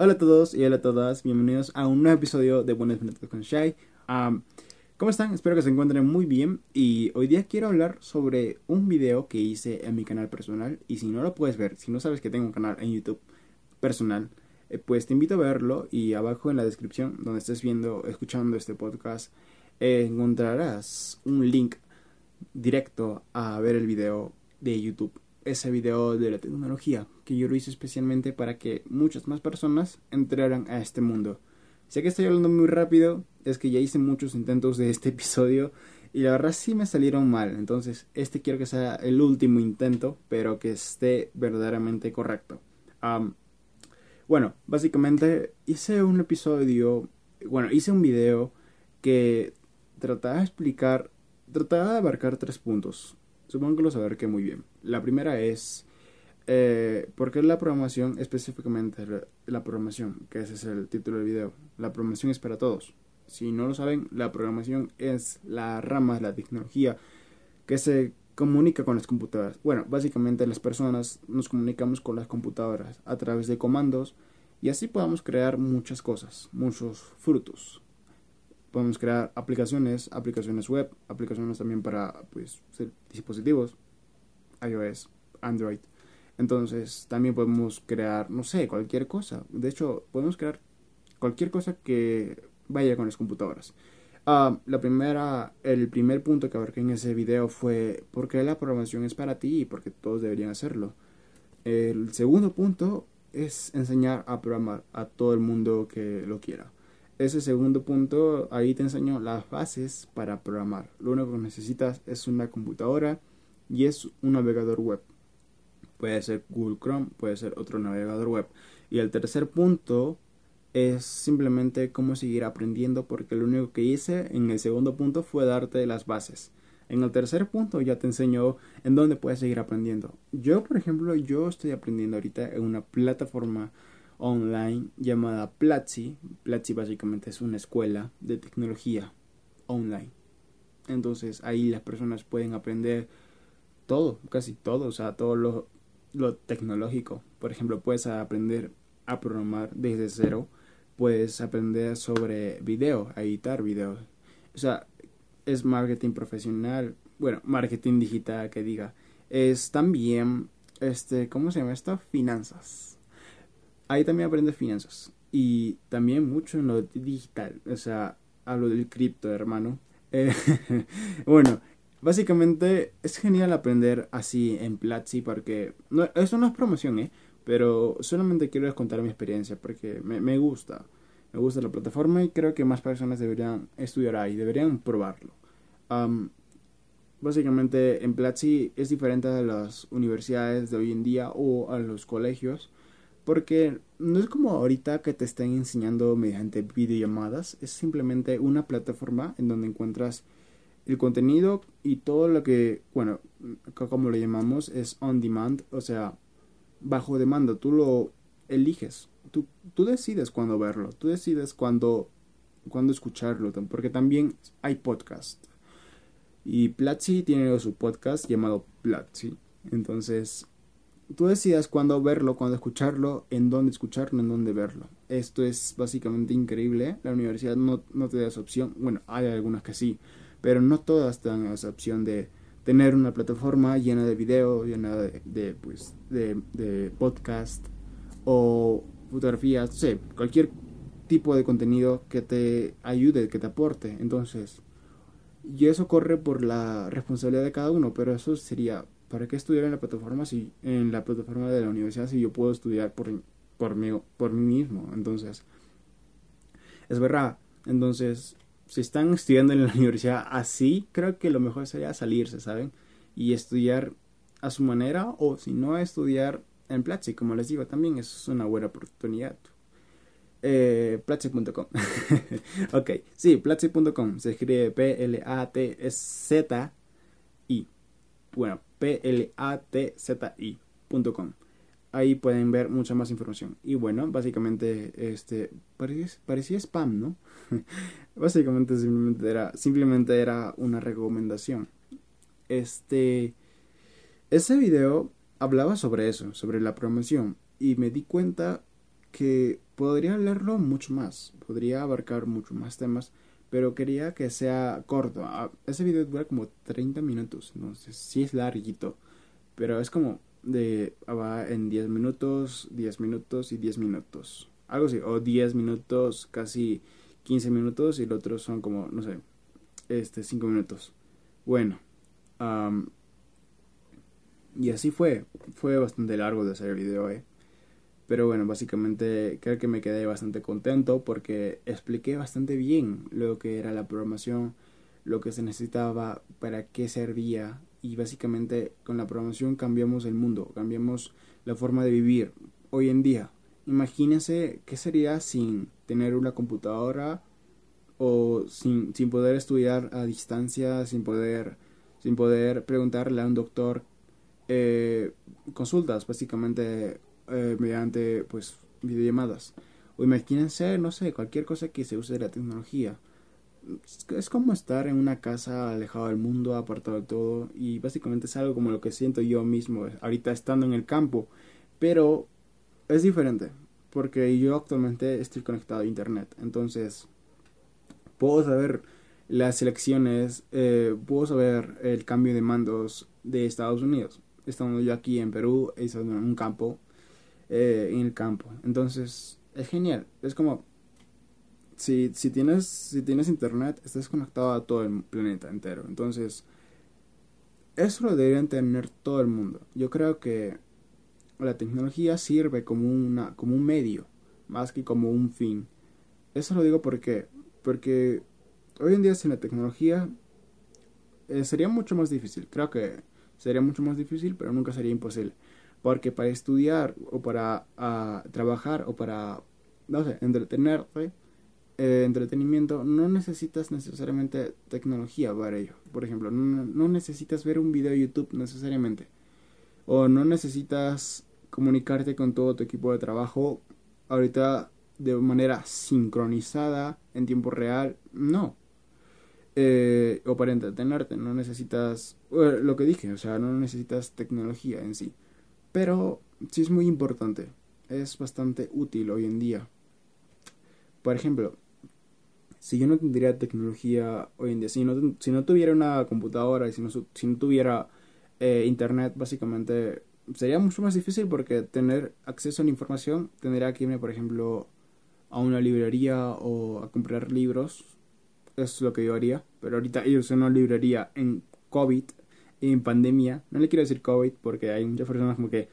Hola a todos y hola a todas, bienvenidos a un nuevo episodio de Buenos Minutos con Shai. ¿Cómo están? Espero que se encuentren muy bien y hoy día quiero hablar sobre un video que hice en mi canal personal y si no lo puedes ver, si no sabes que tengo un canal en YouTube personal, eh, pues te invito a verlo y abajo en la descripción donde estés viendo, escuchando este podcast, encontrarás un link directo a ver el video de YouTube ese video de la tecnología, que yo lo hice especialmente para que muchas más personas entraran a este mundo. Sé que estoy hablando muy rápido, es que ya hice muchos intentos de este episodio y la verdad sí me salieron mal, entonces este quiero que sea el último intento, pero que esté verdaderamente correcto. bueno, básicamente hice un episodio, bueno, hice un video que trataba de explicar, trataba de abarcar tres puntos. Supongo que lo saber que muy bien. La primera es, eh, ¿por qué la programación, específicamente la, programación? Que ese es el título del video. La programación es para todos. Si no lo saben, la programación es la rama de la tecnología que se comunica con las computadoras. Bueno, básicamente las personas nos comunicamos con las computadoras a través de comandos y así podemos crear muchas cosas, muchos frutos podemos crear aplicaciones, aplicaciones web, aplicaciones también para pues, dispositivos, iOS, Android. Entonces también podemos crear, no sé, cualquier cosa. De hecho, podemos crear cualquier cosa que vaya con las computadoras. Ah, la primera, el primer punto que abarqué en ese video fue por qué la programación es para ti y por qué todos deberían hacerlo. El segundo punto es enseñar a programar a todo el mundo que lo quiera ese segundo punto, ahí te enseño las bases para programar. Lo único que necesitas es una computadora y es un navegador web. Puede ser Google Chrome, puede ser otro navegador web. Y el tercer punto es simplemente cómo seguir aprendiendo porque lo único que hice en el segundo punto fue darte las bases. En el tercer punto ya te enseño en dónde puedes seguir aprendiendo. Yo, por ejemplo, yo estoy aprendiendo ahorita en una plataforma online llamada Platzi. Platzi básicamente es una escuela de tecnología online. Entonces ahí las personas pueden aprender todo, casi todo, o sea, todo lo, lo tecnológico. Por ejemplo, puedes aprender a programar desde cero, puedes aprender sobre video, a editar videos. O sea, es marketing profesional, bueno, marketing digital que diga. Es también, este, ¿cómo se llama esto? Finanzas ahí también aprendes finanzas. Y también mucho en lo digital. O sea, hablo del cripto, hermano. Eh, bueno, básicamente es genial aprender así en Platzi porque... No, eso no es promoción, ¿eh? Pero solamente quiero contar mi experiencia porque me, me gusta. Me gusta la plataforma y creo que más personas deberían estudiar ahí, deberían probarlo. básicamente en Platzi es diferente a las universidades de hoy en día o a los colegios porque no es como ahorita que te estén enseñando mediante videollamadas, es simplemente una plataforma en donde encuentras el contenido y todo lo que, bueno, como lo llamamos, es on demand, o sea, bajo demanda, tú lo eliges, tú, tú decides cuándo verlo, tú decides cuándo, escucharlo, porque también hay podcast. Y Platzi tiene su podcast llamado Platzi, entonces tú decidas cuándo verlo, cuándo escucharlo, en dónde escucharlo, en dónde verlo. Esto es básicamente increíble. La universidad no, no te da esa opción. Bueno, hay algunas que sí, pero no todas dan esa opción de tener una plataforma llena de video, llena de, de pues, de, de podcast o fotografías, no cualquier tipo de contenido que te ayude, que te aporte. Entonces, y eso corre por la responsabilidad de cada uno, pero eso sería ¿para qué estudiar en la plataforma si en la plataforma de la universidad si yo puedo estudiar por, por, mí, por mí mismo? Entonces, es verdad. Entonces, si están estudiando en la universidad así, creo que lo mejor sería salirse, ¿saben? Y estudiar a su manera o si no estudiar en Platzi, como les digo, también es una buena oportunidad. Eh, Platzi.com. ok, sí, Platzi.com. Se escribe P-L-A-T-Z-I. Bueno, platzi.com. Ahí pueden ver mucha más información. Y bueno, básicamente, este, parecía, spam, ¿no? básicamente simplemente era, simplemente era una recomendación. Este, ese video hablaba sobre eso, sobre la promoción. Y me di cuenta que podría hablarlo mucho más, podría abarcar mucho más temas, pero quería que sea corto. Ah, ese video dura como 30 minutos, entonces sí es larguito, pero es como de ah, va en 10 minutos, 10 minutos y 10 minutos. Algo así, o 10 minutos, casi 15 minutos y el otro son como, no sé, este 5 minutos. Bueno, y así fue, fue bastante largo de hacer el video, eh. Pero bueno, básicamente creo que me quedé bastante contento porque expliqué bastante bien lo que era la programación, lo que se necesitaba, para qué servía y básicamente con la programación cambiamos el mundo, cambiamos la forma de vivir hoy en día. Imagínense qué sería sin tener una computadora o sin, sin poder estudiar a distancia, sin poder, sin poder preguntarle a un doctor eh, consultas, básicamente eh, mediante pues videollamadas. O imagínense, no sé, cualquier cosa que se use de la tecnología. Es como estar en una casa alejado del mundo, apartado de todo, y básicamente es algo como lo que siento yo mismo ahorita estando en el campo, pero es diferente, porque yo actualmente estoy conectado a internet, entonces puedo saber las elecciones, eh, puedo saber el cambio de mandos de Estados Unidos, estando yo aquí en Perú, estando en un campo, eh, en el campo. Entonces, es genial. Es como, si, si, tienes, si tienes internet, estás conectado a todo el planeta entero. Entonces, eso lo deberían tener todo el mundo. Yo creo que la tecnología sirve como, una, como un medio, más que como un fin. Eso lo digo porque, porque hoy en día sin la tecnología eh, sería mucho más difícil. Creo que sería mucho más difícil, pero nunca sería imposible. Porque para estudiar o para ah, trabajar o para, no sé, entretenerte, eh, entretenimiento, no necesitas necesariamente tecnología para ello. Por ejemplo, no, no necesitas ver un video de YouTube necesariamente. O no necesitas comunicarte con todo tu equipo de trabajo ahorita de manera sincronizada en tiempo real. No. Eh, o para entretenerte, no necesitas lo que dije, o sea, no necesitas tecnología en sí. Pero sí es muy importante, es bastante útil hoy en día. Por ejemplo, si yo no tendría tecnología hoy en día, si no, si no tuviera una computadora y si no, si no tuviera eh, internet, básicamente sería mucho más difícil porque tener acceso a la información tendría que irme, por ejemplo, a una librería o a comprar libros. Es lo que yo haría. Pero ahorita irse a una librería en COVID en pandemia, no le quiero decir COVID porque hay muchas personas como que,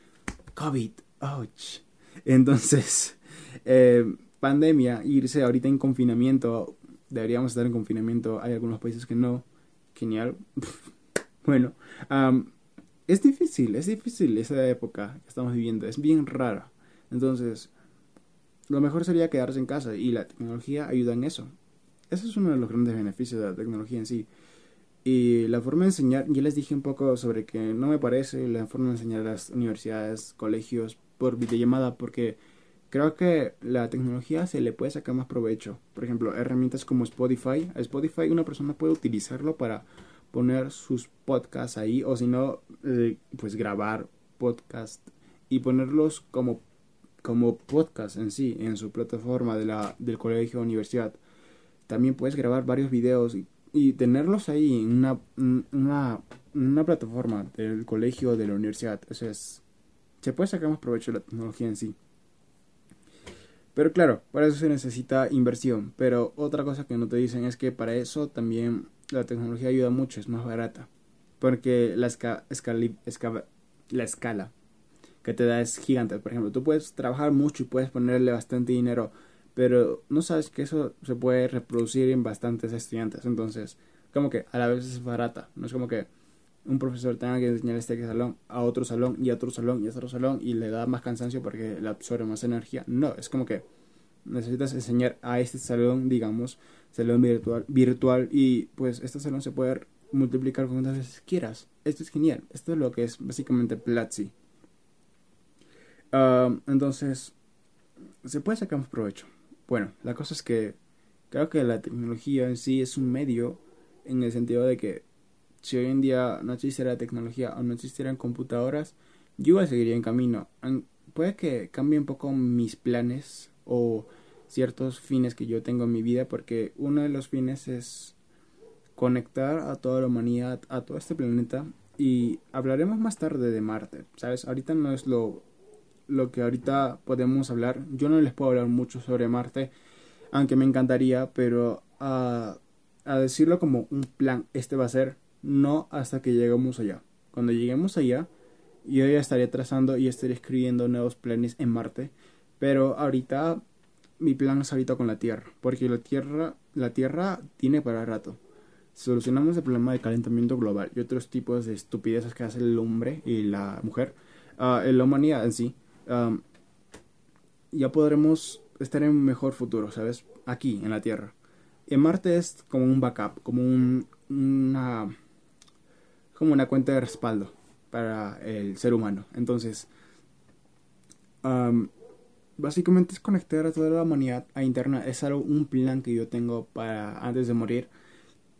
COVID, ouch. Entonces, eh, pandemia, irse ahorita en confinamiento, deberíamos estar en confinamiento, hay algunos países que no, genial. bueno, es difícil, es difícil esa época que estamos viviendo, es bien rara. Entonces, lo mejor sería quedarse en casa y la tecnología ayuda en eso. Ese es uno de los grandes beneficios de la tecnología en sí. Y la forma de enseñar, ya les dije un poco sobre que no me parece la forma de enseñar a las universidades, colegios por videollamada, porque creo que la tecnología se le puede sacar más provecho. Por ejemplo, herramientas como Spotify. Spotify una persona puede utilizarlo para poner sus podcasts ahí, o si no, eh, pues grabar podcast y ponerlos como, como podcast en sí, en su plataforma de la, del colegio o universidad. También puedes grabar varios videos y tenerlos ahí en una, una, una plataforma del colegio o de la universidad, eso es, se puede sacar más provecho de la tecnología en sí. Pero claro, para eso se necesita inversión. Pero otra cosa que no te dicen es que para eso también la tecnología ayuda mucho, es más barata. Porque la, la escala que te da es gigante. Por ejemplo, tú puedes trabajar mucho y puedes ponerle bastante dinero pero no sabes que eso se puede reproducir en bastantes estudiantes. Entonces, como que a la vez es barata. No es como que un profesor tenga que enseñar este salón a otro salón y a otro salón y a otro salón y le da más cansancio porque le absorbe más energía. No, es como que necesitas enseñar a este salón, digamos, salón virtual, virtual y pues este salón se puede multiplicar cuantas veces quieras. Esto es genial. Esto es lo que es básicamente Platzi. Entonces, se puede sacar más provecho. Bueno, la cosa es que creo que la tecnología en sí es un medio en el sentido de que si hoy en día no existiera tecnología o no existieran computadoras, yo seguiría en camino. puede que cambie un poco mis planes o ciertos fines que yo tengo en mi vida porque uno de los fines es conectar a toda la humanidad, a todo este planeta y hablaremos más tarde de Marte, ¿sabes? Ahorita no es lo, lo que ahorita podemos hablar, yo no les puedo hablar mucho sobre Marte, aunque me encantaría, pero a, a decirlo como un plan, este va a ser no hasta que lleguemos allá. Cuando lleguemos allá, yo ya estaría trazando y estaría escribiendo nuevos planes en Marte, pero ahorita mi plan es ahorita con la Tierra, porque la Tierra, la Tierra tiene para rato. Solucionamos el problema de calentamiento global y otros tipos de estupideces que hace el hombre y la mujer, uh, la humanidad en sí, ya podremos estar en un mejor futuro, ¿sabes? Aquí, en la Tierra. En Marte es como un backup, como un, una, como una cuenta de respaldo para el ser humano. Entonces, básicamente es conectar a toda la humanidad a internet. Es algo, un plan que yo tengo para antes de morir.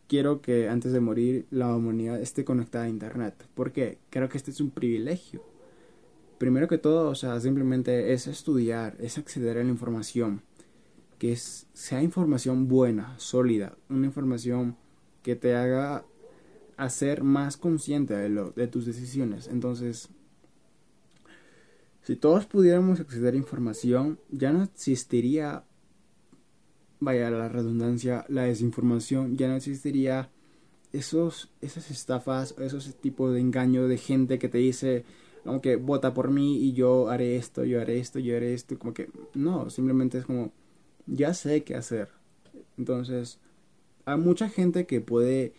Quiero que antes de morir la humanidad esté conectada a internet. porque Creo que este es un privilegio. Primero que todo, o sea, simplemente es estudiar, es acceder a la información. Que es, sea información buena, sólida, una información que te haga hacer más consciente de, lo, de tus decisiones. Entonces, si todos pudiéramos acceder a información, ya no existiría, vaya la redundancia, la desinformación, ya no existiría esos, esas estafas, esos tipos de engaño de gente que te dice, como que vota por mí y yo haré esto, yo haré esto, yo haré esto, como que no, simplemente es como, ya sé qué hacer. Entonces, hay mucha gente que puede,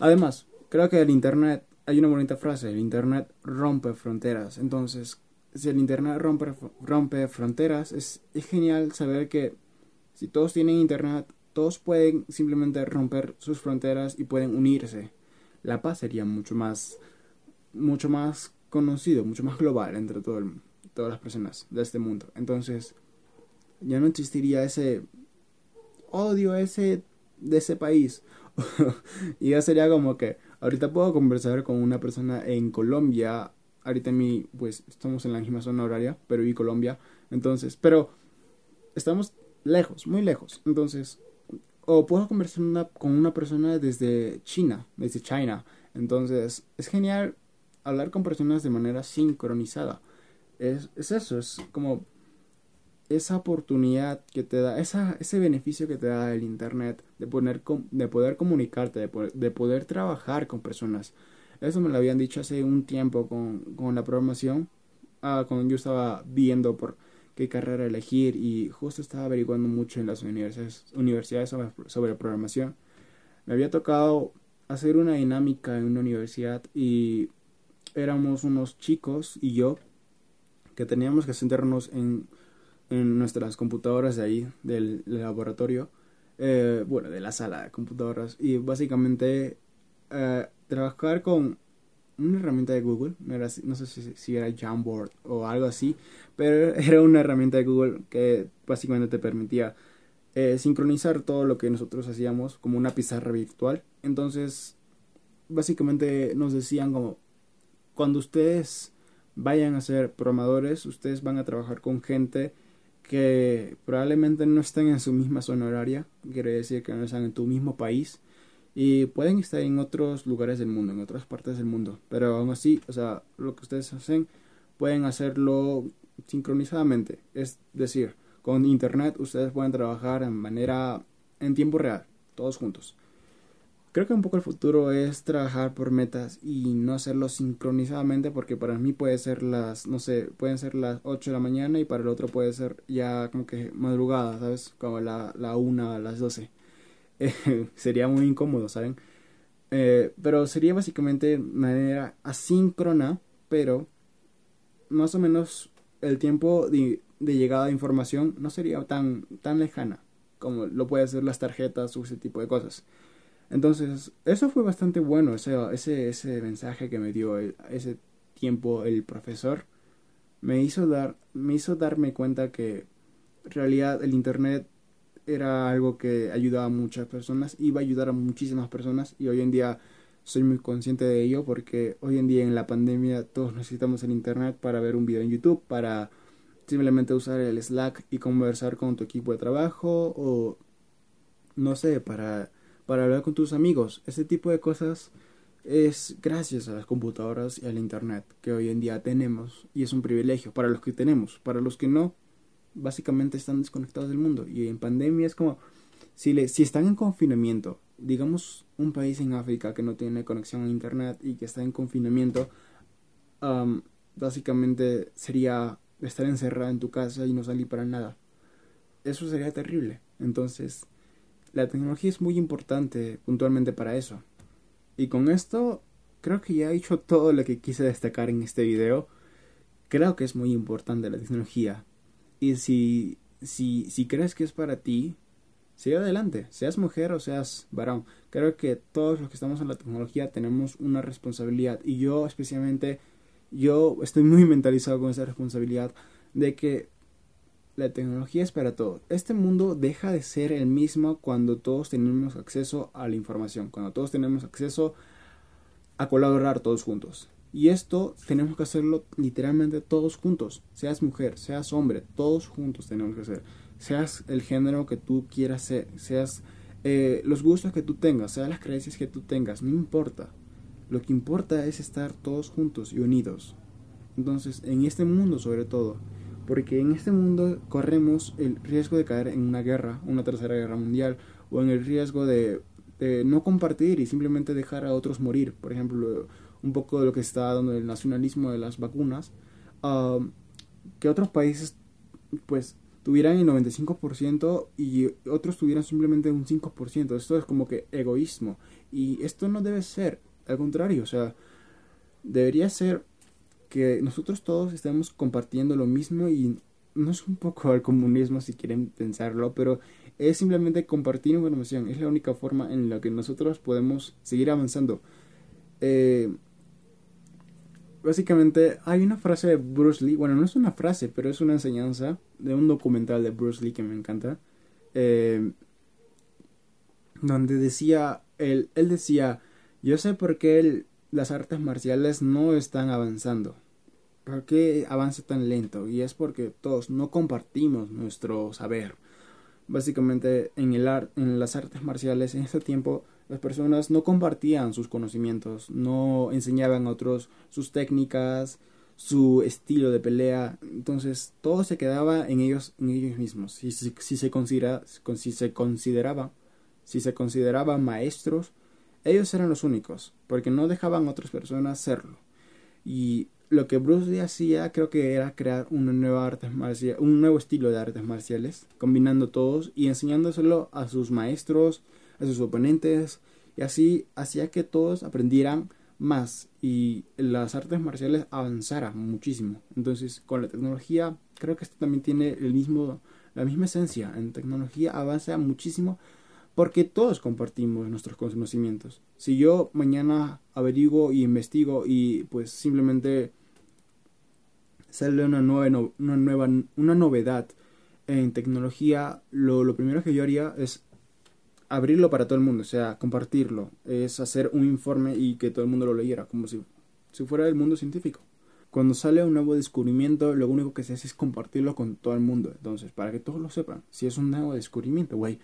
además, creo que el Internet, hay una bonita frase, el Internet rompe fronteras, entonces si el Internet rompe, rompe fronteras, es, es genial saber que si todos tienen Internet, todos pueden simplemente romper sus fronteras y pueden unirse. La paz sería mucho más, mucho más conocido, mucho más global entre todo todas las personas de este mundo. Entonces, ya no existiría ese odio ese de ese país. y ya sería como que ahorita puedo conversar con una persona en Colombia. Ahorita mi, pues estamos en la misma zona horaria, Perú y Colombia, entonces, pero estamos lejos, muy lejos, entonces, o puedo conversar con una persona desde China, desde China, entonces es genial hablar con personas de manera sincronizada, es, es eso, es como esa oportunidad que te da, esa, ese beneficio que te da el Internet de, poner, de poder comunicarte, de poder, de poder trabajar con personas, eso me lo habían dicho hace un tiempo con, con la programación, ah, cuando yo estaba viendo por qué carrera elegir y justo estaba averiguando mucho en las universidades, universidades sobre, sobre programación. Me había tocado hacer una dinámica en una universidad y éramos unos chicos y yo que teníamos que sentarnos en, en nuestras computadoras de ahí, del, laboratorio, eh, bueno, de la sala de computadoras, y básicamente eh, trabajar con una herramienta de Google, no, sé si, era Jamboard o algo así, pero era una herramienta de Google que básicamente te permitía eh, sincronizar todo lo que nosotros hacíamos como una pizarra virtual. Entonces, básicamente nos decían como, cuando ustedes vayan a ser programadores, ustedes van a trabajar con gente que probablemente no estén en su misma zona horaria, quiere decir que no están en tu mismo país, y pueden estar en otros lugares del mundo, en otras partes del mundo, pero aún así, o sea, lo que ustedes hacen pueden hacerlo sincronizadamente, es decir, con internet ustedes pueden trabajar en manera en tiempo real, todos juntos. Creo que un poco el futuro es trabajar por metas y no hacerlo sincronizadamente porque para mí puede ser las, no sé, pueden ser las 8 de la mañana y para el otro puede ser ya como que madrugada, ¿sabes? Como la, la 1 a las 12. sería muy incómodo, ¿saben? Eh, pero sería básicamente manera asíncrona, pero más o menos el tiempo de, llegada de información no sería tan, tan lejana como lo puede ser las tarjetas o ese tipo de cosas. Entonces, eso fue bastante bueno, ese, ese, ese mensaje que me dio ese tiempo el profesor. Me hizo, dar, me hizo darme cuenta que en realidad el Internet era algo que ayudaba a muchas personas, iba a ayudar a muchísimas personas y hoy en día soy muy consciente de ello porque hoy en día en la pandemia todos necesitamos el internet para ver un video en YouTube, para simplemente usar el Slack y conversar con tu equipo de trabajo o no sé, para, para hablar con tus amigos. Ese tipo de cosas es gracias a las computadoras y al internet que hoy en día tenemos y es un privilegio para los que tenemos, para los que no, básicamente están desconectados del mundo y en pandemia es como si, le, si están en confinamiento, digamos un país en África que no tiene conexión a internet y que está en confinamiento, básicamente sería estar encerrado en tu casa y no salir para nada. Eso sería terrible. Entonces, la tecnología es muy importante puntualmente para eso. Y con esto creo que ya he dicho todo lo que quise destacar en este video. Creo que es muy importante la tecnología. Y si, si, si crees que es para ti, sigue adelante, seas mujer o seas varón. Creo que todos los que estamos en la tecnología tenemos una responsabilidad. Y yo especialmente, yo estoy muy mentalizado con esa responsabilidad de que la tecnología es para todo. Este mundo deja de ser el mismo cuando todos tenemos acceso a la información, cuando todos tenemos acceso a colaborar todos juntos. Y esto tenemos que hacerlo literalmente todos juntos. Seas mujer, seas hombre, todos juntos tenemos que hacer. Seas el género que tú quieras ser, seas eh, los gustos que tú tengas, seas las creencias que tú tengas, no importa. Lo que importa es estar todos juntos y unidos. Entonces, en este mundo sobre todo, porque en este mundo corremos el riesgo de caer en una guerra, una tercera guerra mundial, o en el riesgo de, no compartir y simplemente dejar a otros morir. Por ejemplo, un poco de lo que está dando el nacionalismo de las vacunas, que otros países pues tuvieran el 95% y otros tuvieran simplemente un 5%. Esto es como que egoísmo. Y esto no debe ser, al contrario, o sea, debería ser que nosotros todos estemos compartiendo lo mismo y no es un poco al comunismo si quieren pensarlo, pero es simplemente compartir información. Es la única forma en la que nosotros podemos seguir avanzando. Eh, básicamente hay una frase de Bruce Lee, bueno, no es una frase, pero es una enseñanza de un documental de Bruce Lee que me encanta, eh, donde decía, él, él decía, yo sé por qué las artes marciales no están avanzando. ¿Por qué avanza tan lento? Y es porque todos no compartimos nuestro saber. Básicamente en, el en las artes marciales en este tiempo las personas no compartían sus conocimientos, no enseñaban a otros sus técnicas, su estilo de pelea, entonces todo se quedaba en ellos, en ellos mismos. Si, si, si se, considera, si se consideraba, si se consideraba maestros, ellos eran los únicos, porque no dejaban a otras personas serlo. Y lo que Bruce Lee hacía creo que era crear una nueva artes un nuevo estilo de artes marciales, combinando todos y enseñándoselo a sus maestros, a sus oponentes, y así hacía que todos aprendieran más y las artes marciales avanzaran muchísimo. Entonces, con la tecnología, creo que esto también tiene el mismo, la misma esencia. En tecnología avanza muchísimo porque todos compartimos nuestros conocimientos. Si yo mañana averiguo y investigo y pues simplemente sale una nueva, una nueva una novedad en tecnología, lo, lo primero que yo haría es abrirlo para todo el mundo, o sea, compartirlo, es hacer un informe y que todo el mundo lo leyera, como si, si fuera el mundo científico. Cuando sale un nuevo descubrimiento, lo único que se hace es compartirlo con todo el mundo. Entonces, para que todos lo sepan, si es un nuevo descubrimiento, güey,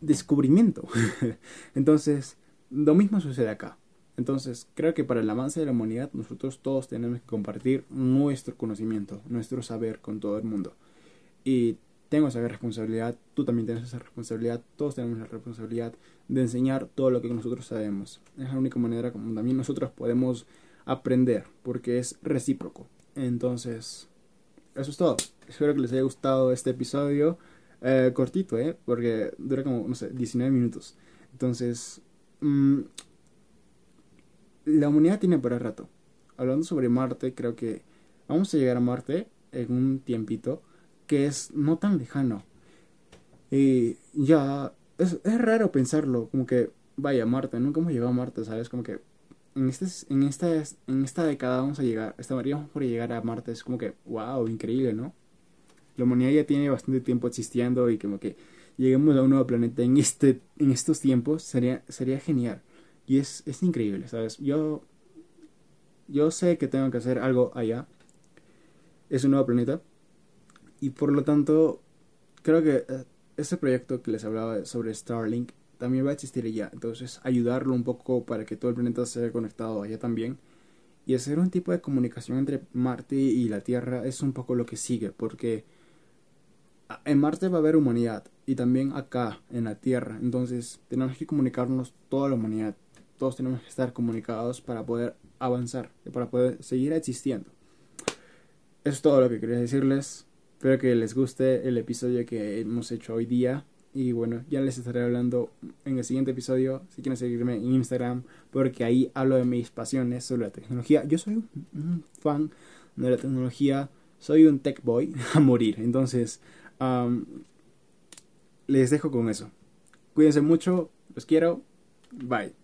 descubrimiento. Entonces, lo mismo sucede acá. Entonces, creo que para el avance de la humanidad nosotros todos tenemos que compartir nuestro conocimiento, nuestro saber con todo el mundo. Y tengo esa responsabilidad, tú también tienes esa responsabilidad, todos tenemos la responsabilidad de enseñar todo lo que nosotros sabemos. Es la única manera como también nosotros podemos aprender, porque es recíproco. Entonces, eso es todo. Espero que les haya gustado este episodio. Eh, cortito, ¿eh? Porque dura como, no sé, 19 minutos. Entonces, mm, la humanidad tiene para rato. Hablando sobre Marte, creo que vamos a llegar a Marte en un tiempito que es no tan lejano. Y ya, es, es raro pensarlo, como que, vaya, Marte, nunca hemos llegado a Marte, ¿sabes? Como que en, este, en, esta, en esta década vamos a llegar, estaríamos por llegar a Marte, es como que, wow, increíble, ¿no? la humanidad ya tiene bastante tiempo existiendo y como que lleguemos a un nuevo planeta en este en estos tiempos sería sería genial Y es, es increíble, ¿sabes? Yo, yo sé que tengo que hacer algo allá. Es un nuevo planeta. Y por lo tanto, creo que eh, ese proyecto que les hablaba sobre Starlink también va a existir allá. Entonces, ayudarlo un poco para que todo el planeta sea conectado allá también. Y hacer un tipo de comunicación entre Marte y la Tierra es un poco lo que sigue, porque en Marte va a haber humanidad y también acá en la Tierra. Entonces tenemos que comunicarnos toda la humanidad. Todos tenemos que estar comunicados para poder avanzar y para poder seguir existiendo. Eso es todo lo que quería decirles. Espero que les guste el episodio que hemos hecho hoy día. Y bueno, ya les estaré hablando en el siguiente episodio. Si quieren seguirme en Instagram, porque ahí hablo de mis pasiones sobre la tecnología. Yo soy un fan de la tecnología. Soy un tech boy a morir. Entonces, les dejo con eso. Cuídense mucho, los quiero, bye.